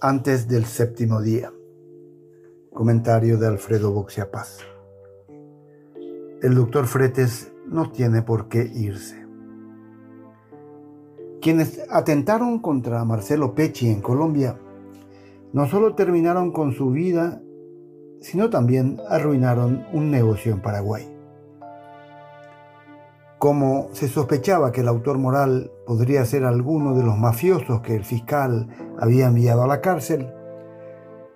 Antes del séptimo día. Comentario de Alfredo Boxiapaz. El doctor Fretes no tiene por qué irse. Quienes atentaron contra Marcelo Pecci en Colombia no solo terminaron con su vida, sino también arruinaron un negocio en Paraguay. Como se sospechaba que el autor moral podría ser alguno de los mafiosos que el fiscal había enviado a la cárcel,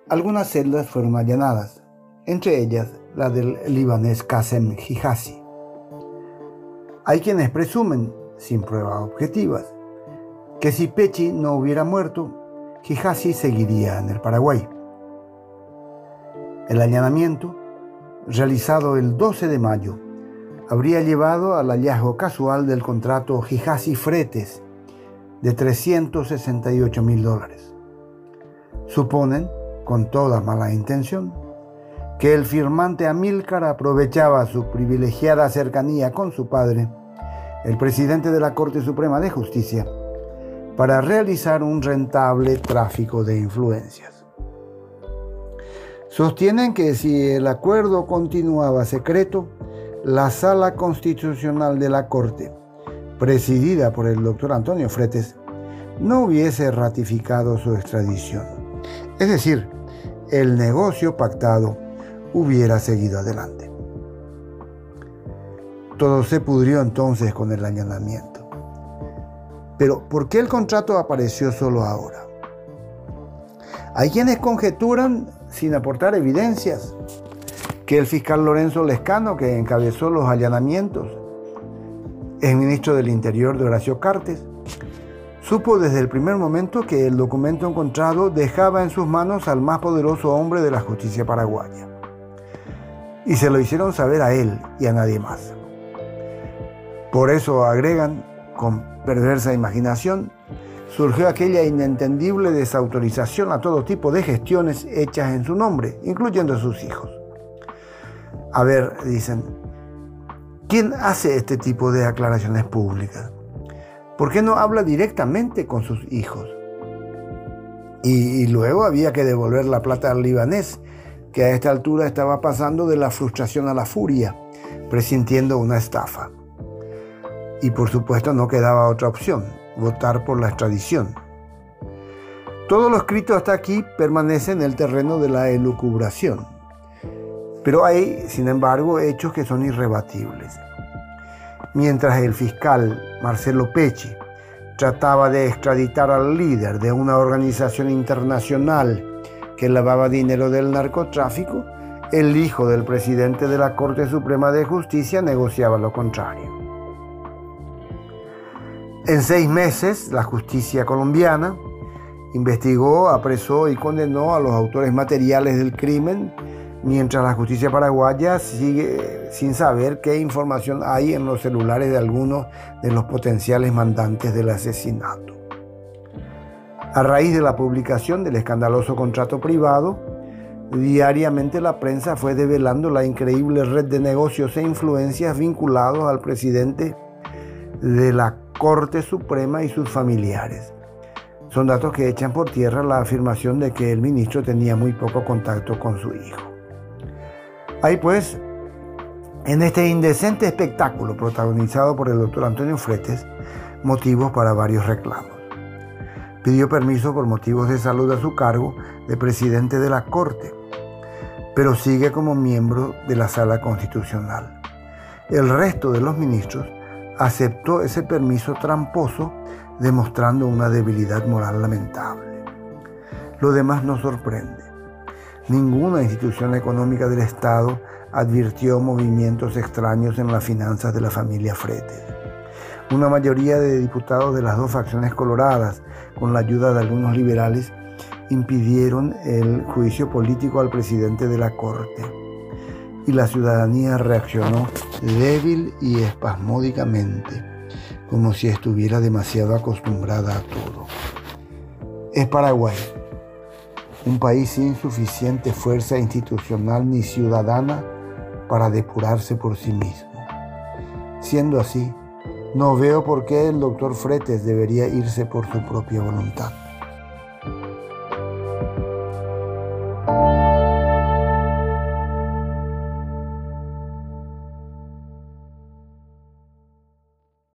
algunas celdas fueron allanadas, entre ellas la del libanés Qasem Hijazi. Hay quienes presumen, sin pruebas objetivas, que si Pechi no hubiera muerto, Hijazi seguiría en el Paraguay. El allanamiento, realizado el 12 de mayo, habría llevado al hallazgo casual del contrato Hijazi Fretes de 368 mil dólares. Suponen, con toda mala intención, que el firmante Amílcar aprovechaba su privilegiada cercanía con su padre, el presidente de la Corte Suprema de Justicia, para realizar un rentable tráfico de influencias. Sostienen que si el acuerdo continuaba secreto, la Sala Constitucional de la Corte, presidida por el doctor Antonio Fretes, no hubiese ratificado su extradición. Es decir, el negocio pactado hubiera seguido adelante. Todo se pudrió entonces con el allanamiento. Pero ¿por qué el contrato apareció solo ahora? Hay quienes conjeturan, sin aportar evidencias, que el fiscal Lorenzo Lescano, que encabezó los allanamientos, el ministro del Interior de Horacio Cartes, supo desde el primer momento que el documento encontrado dejaba en sus manos al más poderoso hombre de la justicia paraguaya. Y se lo hicieron saber a él y a nadie más. Por eso agregan, con perversa imaginación, surgió aquella inentendible desautorización a todo tipo de gestiones hechas en su nombre, incluyendo a sus hijos. A ver, dicen, ¿quién hace este tipo de aclaraciones públicas? ¿Por qué no habla directamente con sus hijos? Y, y, luego había que devolver la plata al libanés, que a esta altura estaba pasando de la frustración a la furia, presintiendo una estafa y por supuesto no quedaba otra opción, votar por la extradición. Todo lo escrito hasta aquí permanece en el terreno de la elucubración, pero hay, sin embargo, hechos que son irrebatibles. Mientras el fiscal Marcelo Pecci trataba de extraditar al líder de una organización internacional que lavaba dinero del narcotráfico, el hijo del presidente de la Corte Suprema de Justicia negociaba lo contrario. En seis meses, la justicia colombiana investigó, apresó y condenó a los autores materiales del crimen, mientras la justicia paraguaya sigue sin saber qué información hay en los celulares de algunos de los potenciales mandantes del asesinato. A raíz de la publicación del escandaloso contrato privado, diariamente la prensa fue develando la increíble red de negocios e influencias vinculados al presidente de la Corte Suprema y sus familiares. Son datos que echan por tierra la afirmación de que el ministro tenía muy poco contacto con su hijo. Hay pues, en este indecente espectáculo protagonizado por el doctor Antonio Fretes, motivos para varios reclamos. Pidió permiso por motivos de salud a su cargo de presidente de la Corte, pero sigue como miembro de la Sala Constitucional. El resto de los ministros aceptó ese permiso tramposo demostrando una debilidad moral lamentable. Lo demás no sorprende. Ninguna institución económica del Estado advirtió movimientos extraños en las finanzas de la familia Fretes. Una mayoría de diputados de las dos facciones coloradas, con la ayuda de algunos liberales, impidieron el juicio político al presidente de la Corte y la ciudadanía reaccionó débil y espasmódicamente, como si estuviera demasiado acostumbrada a todo. Es Paraguay, un país sin suficiente fuerza institucional ni ciudadana para depurarse por sí mismo. Siendo así, No veo por qué el doctor Fretes debería irse por su propia voluntad.